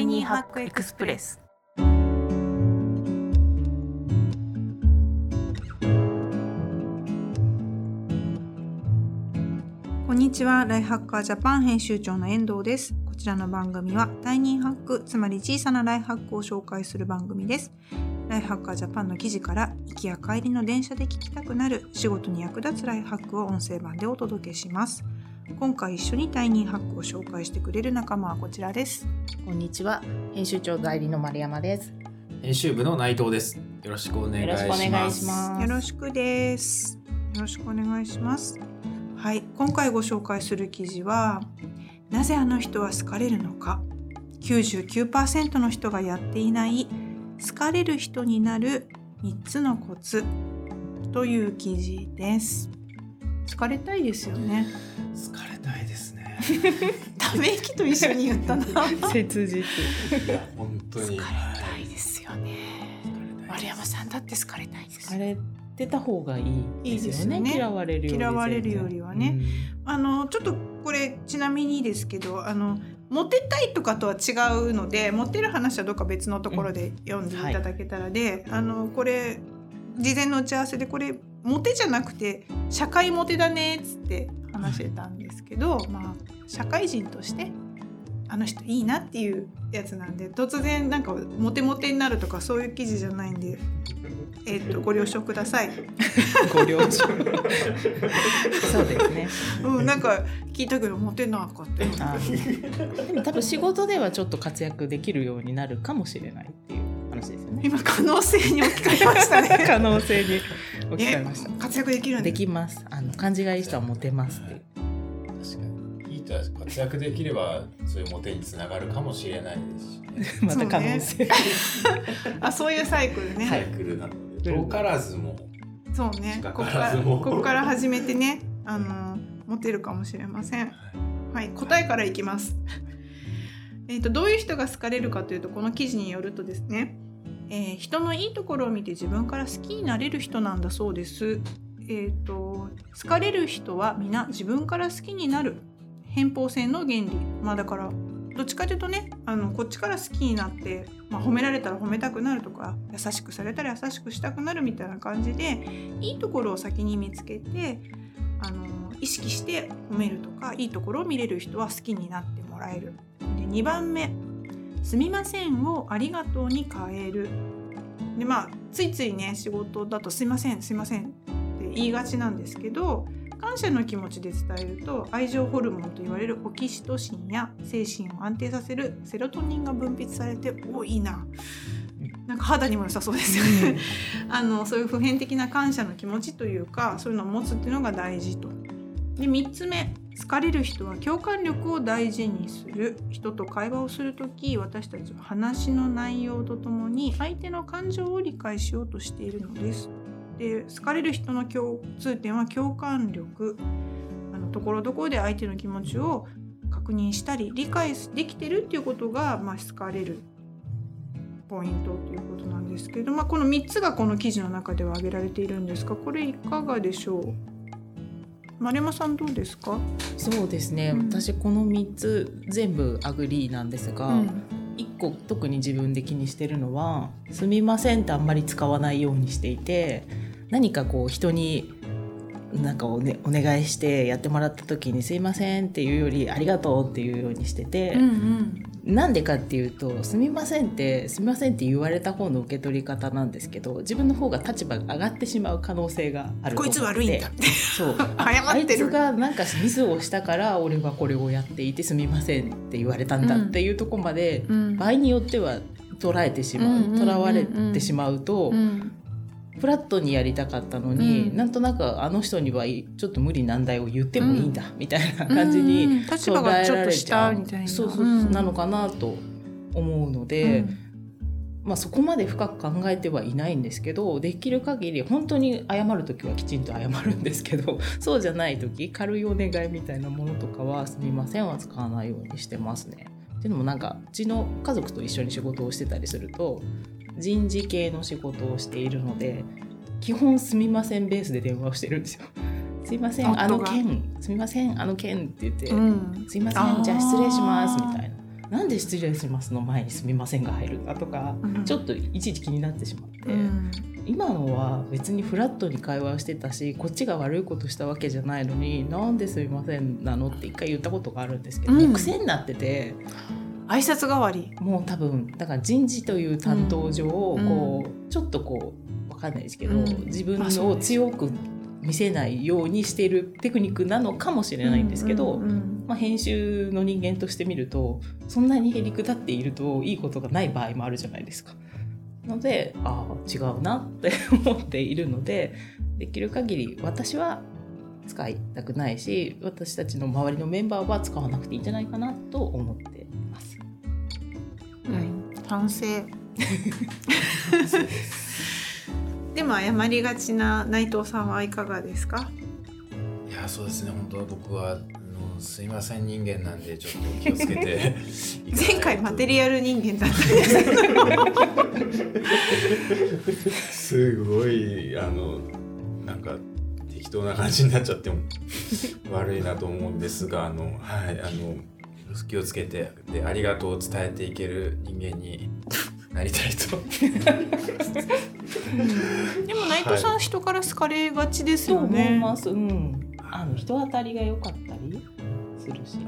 イニーハックエクスプレス。こんにちは。ライフハッカージャパン編集長の遠藤です。こちらの番組はタイニーハックつまり小さなライフハックを紹介する番組です。ライフハッカージャパンの記事から行きや帰りの電車で聞きたくなる仕事に役立つライフハックを音声版でお届けします。今回一緒にタイニーハックを紹介してくれる仲間はこちらです。こんにちは。編集長代理の丸山です。編集部の内藤です。よろしくお願いします。よろしくお願いします。よろしくです。よろしくお願いします。はい。今回ご紹介する記事はなぜあの人は好かれるのか。99%の人がやっていない好かれる人になる3つのコツという記事です好かれたいですよね。疲れたいですね。ため息と一緒に言ったな。切実。いや本当に。好かれたいですよね。丸山さんだって好かれたいです。あれてた方がいいですよね。いいですよね。嫌われるより嫌われるよりはね、あのちょっとこれちなみにですけどあのモテたいとかとは違うのでモテる話はどっか別のところで読んでいただけたらで、あのこれ事前の打ち合わせでこれモテじゃなくて社会モテだねっつって話してたんですけど、まあ社会人としてあの人いいなっていうやつなんで突然なんかモテモテになるとかそういう記事じゃないんで、えっとご了承ください。ご了承。そうですね。うん、なんか聞いたけどモテなかったでも多分仕事ではちょっと活躍できるようになるかもしれないっていう話ですよね。今可能性に置き換えましたね。可能性に置き換えました。活躍できるんでできます。あの感じがいい人はモテますって。いう確かに。いい人は活躍できればそういうモテにつながるかもしれないですしね。また可能性、あそういうサイクルね。サイクルなので。遠からずも。そうね。ここからここから始めてね、あのモテるかもしれません。はい、答えからいきます。えっとどういう人が好かれるかというとこの記事によるとですね、えー人のいいところを見て自分から好きになれる人なんだそうです。えっ、と好かれる人は皆自分から好きになる偏方性の原理。まあだからどっちかというとねあのこっちから好きになって、まあ、褒められたら褒めたくなるとか優しくされたら優しくしたくなるみたいな感じでいいところを先に見つけてあの意識して褒めるとかいいところを見れる人は好きになってもらえる。で2番目「すみません」を「ありがとう」に変える。でまあついついね仕事だと「すいませんすいません」って言いがちなんですけど感謝の気持ちで伝えると愛情ホルモンと言われるオキシトシンや精神を安定させるセロトニンが分泌されておいいななんか肌にも良さそうですよね。あのそういう普遍的な感謝の気持ちというかそういうのを持つっていうのが大事と。で3つ目。好かれる人は共感力を大事にする。人と会話をする時私たちは話の内容とともに相手の感情を理解しようとしているのです。で好かれる人の共通点は共感力。あのところどころで相手の気持ちを確認したり理解できてるっていうことが、まあ、好かれる。ポイントということなんですけど、まあ、この3つがこの記事の中では挙げられているんですがこれいかがでしょう？丸山さんどうですか、そうですね、うん。私この3つ全部 agree なんですが、うん。1個特に自分で気にしてるのは「すみません」ってあんまり使わないようにしていて何かこう人になんかお,、ね、お願いしてやってもらった時に「すいません」っていうより「ありがとう」っていうようにしてて、うんうんなんでかっていうと「すみません」って「すみません」って言われた方の受け取り方なんですけど自分の方が立場が上がってしまう可能性があるとこいつ悪いんだ。そう。謝あいつがなんかミスをしたから俺はこれをやっていてすみませんって言われたんだっていうところまで、うん。場合によっては捉えてしまうんうんわれてしまうと、うんフラットにやりたかったのに、うん。なんとなくあの人にはちょっと無理難題を言ってもいいんだ、みたいな感じに立場がちょっと下みたいな。そうそう、うん。なのかなと思うので。まあ、そこまで深く考えてはいないんですけどできる限り本当に謝る時はきちんと謝るんですけど そうじゃない時軽いお願いみたいなものとかは「すみません」は使わないようにしてますね。っていうのもなんかうちの家族と一緒に仕事をしてたりすると人事系の仕事をしているので基本「すみません」ベースで電話をしてるんですよ。すいませんあの件すみませんあの件って言って、うん。すいませんじゃあ失礼しますみたいな。なんで失礼しますの前にすみませんが入るんだとか、うん。ちょっといちいち気になってしまって、うん。今のは別にフラットに会話をしてたしこっちが悪いことしたわけじゃないのになんですみませんなのって一回言ったことがあるんですけど、癖になってて挨拶代わり。もう多分だから人事という担当上、うんこうちょっとこうわかんないですけど、うん自分を強く見せないようにしているテクニックなのかもしれないんですけど、うんうんまあ、編集の人間として見るとそんなにへりくだっているといいことがない場合もあるじゃないですか。のでああ違うなって思っているのでできる限り私は使いたくないし私たちの周りのメンバーは使わなくていいんじゃないかなと思って反省。でも謝りがちな内藤さんはいかがですか？いやそうですね本当は僕はあのすいません人間なんでちょっと気をつけて 前回マテリアル人間だったんですけど。すごいあのなんか適当な感じになっちゃっても悪いなと思うんですがあのはいあの気をつけてでありがとうを伝えていける人間になりたいとでも内藤さん、人から好かれがちですと思いよね。ます。うん。あの人当たりが良かったりするし。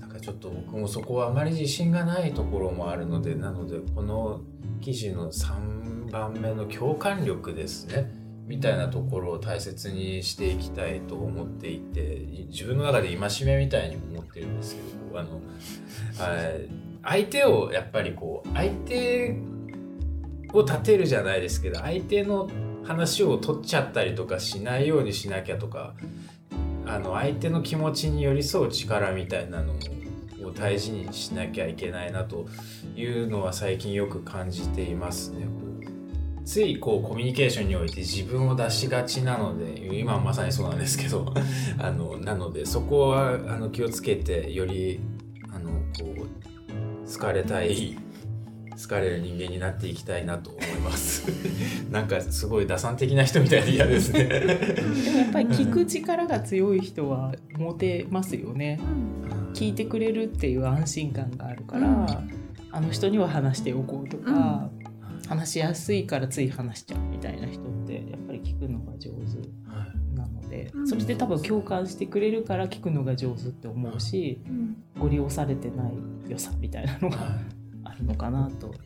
なんかちょっと僕もそこはあまり自信がないところもあるのでなのでこの記事の3番目の共感力ですねみたいなところを大切にしていきたいと思っていて自分の中で戒めみたいに思ってるんですけどあのはい相手をやっぱりこう相手を立てるじゃないですけど相手の話を取っちゃったりとかしないようにしなきゃとかあの相手の気持ちに寄り添う力みたいなのを大事にしなきゃいけないなというのは最近よく感じていますね。ついこうコミュニケーションにおいて自分を出しがちなので今まさにそうなんですけどあのなのでそこはあの気をつけてよりあのこう好かれたい好かれる人間になっていきたいなと思います。なんかすごい打算的な人みたいで嫌ですね。でもやっぱり聞く力が強い人はモテますよね。聞いてくれるっていう安心感があるから、うん。あの人には話しておこうとか、話しやすいからつい話しちゃうみたいな人ってやっぱり聞くのが上手はい。なので、うん。それで多分共感してくれるから聞くのが上手って思うし、ご利用されてない良さみたいなのがはいあるのかなと思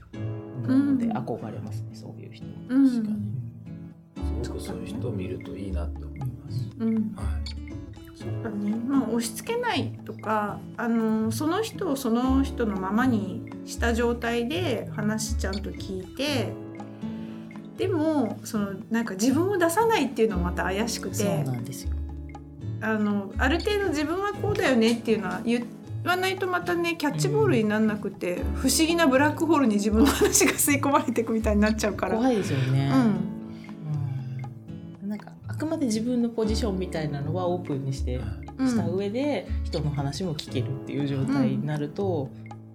うので、うん。憧れますねそういう人。うん。確かに。すごくそういう人を見るといいなって思います。うん。はいそうだね、まあ押し付けないとかあのその人をその人のままにした状態で話ちゃんと聞いてでもそのなんか自分を出さないっていうのもまた怪しくそうてなんですよ。あのある程度自分はこうだよねっていうのは言わないとまたねキャッチボールにならなくて、不思議なブラックホールに自分の話が吸い込まれていくみたいになっちゃうから。怖いですよね。うんで自分のポジションみたいなのはオープンにしてうん。した上で人の話も聞けるっていう状態になると、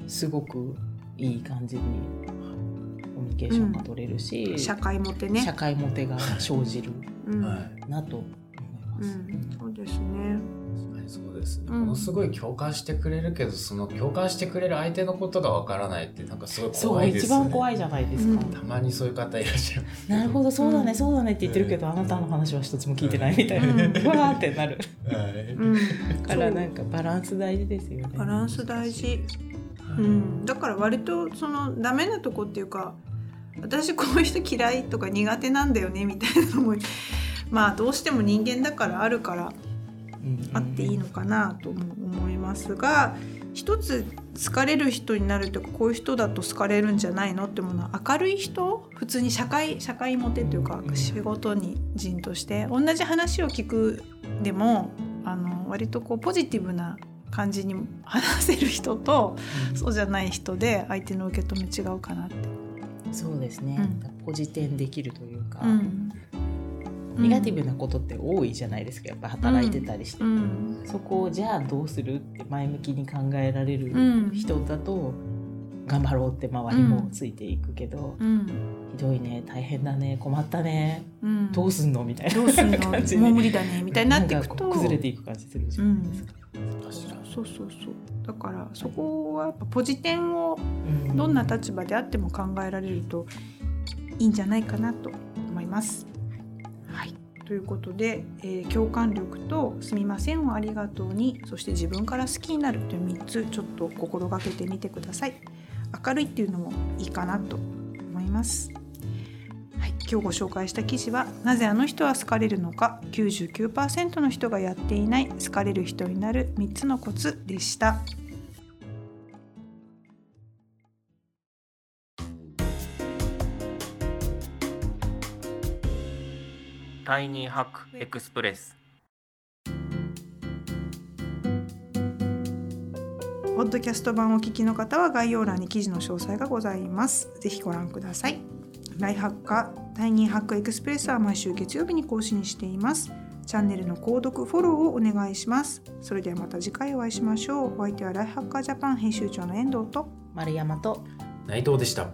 すごくいい感じにコミュニケーションが取れるし、社会モテね。社会モテが生じるなとます。うん、そうですね。そうですね、うん。ものすごい共感してくれるけどその共感してくれる相手のことがわからないってなんかすごいそう怖いですよね一番怖いじゃないですか。うん。たまにそういう方いらっしゃるなるほどそうだね、うんそうだねって言ってるけど、あなたの話は一つも聞いてないみたいな、うわーってなる。はい。うん、だからなんかバランス大事ですよね。バランス大事。はいうん、だから割とそのダメなとこっていうか私こういう人嫌いとか苦手なんだよねみたいなのもまあどうしても人間だからあるからうん。あっていいのかなとも思いますが一つ好かれる人になるとかこういう人だと好かれるんじゃないのってものは明るい人普通に社会社会モテというかうん。仕事に人として同じ話を聞くでもあの割とこうポジティブな感じに話せる人とそうじゃない人で相手の受け止め違うかなって。そうですね、うん。ポジテンできるというか、うんネガティブなことって多いじゃないですか。やっぱ働いてたりして、うん。そこをじゃあどうするって前向きに考えられるうん人だと頑張ろうって周りもついていくけど、うん。ひどいね大変だね困ったねうん、どうすんのみたいなどうすんの？感じで。もう無理だねみたいになっていくと。う崩れていく感じするじゃないですか。そうそうそう。だからそこはやっぱポジテンをうん。どんな立場であっても考えられるといいんじゃないかなと思います。はい、ということで、えー共感力と「すみませんをありがとうに」そして自分から好きになるという3つちょっと心がけてみてください。明るいっていうのもいいかなと思います。はい、今日ご紹介した記事は「なぜあの人は好かれるのか99%の人がやっていない好かれる人になる3つのコツ」でした。Tiny Hack Expressポッドキャスト版をお聞きの方は概要欄に記事の詳細がございます。ぜひご覧ください。ライフハッカー Tiny Hack Express は毎週月曜日に更新しています。チャンネルの購読、フォローをお願いします。それではまた次回お会いしましょう。お相手はライフハッカージャパン編集長の遠藤と丸山と内藤でした。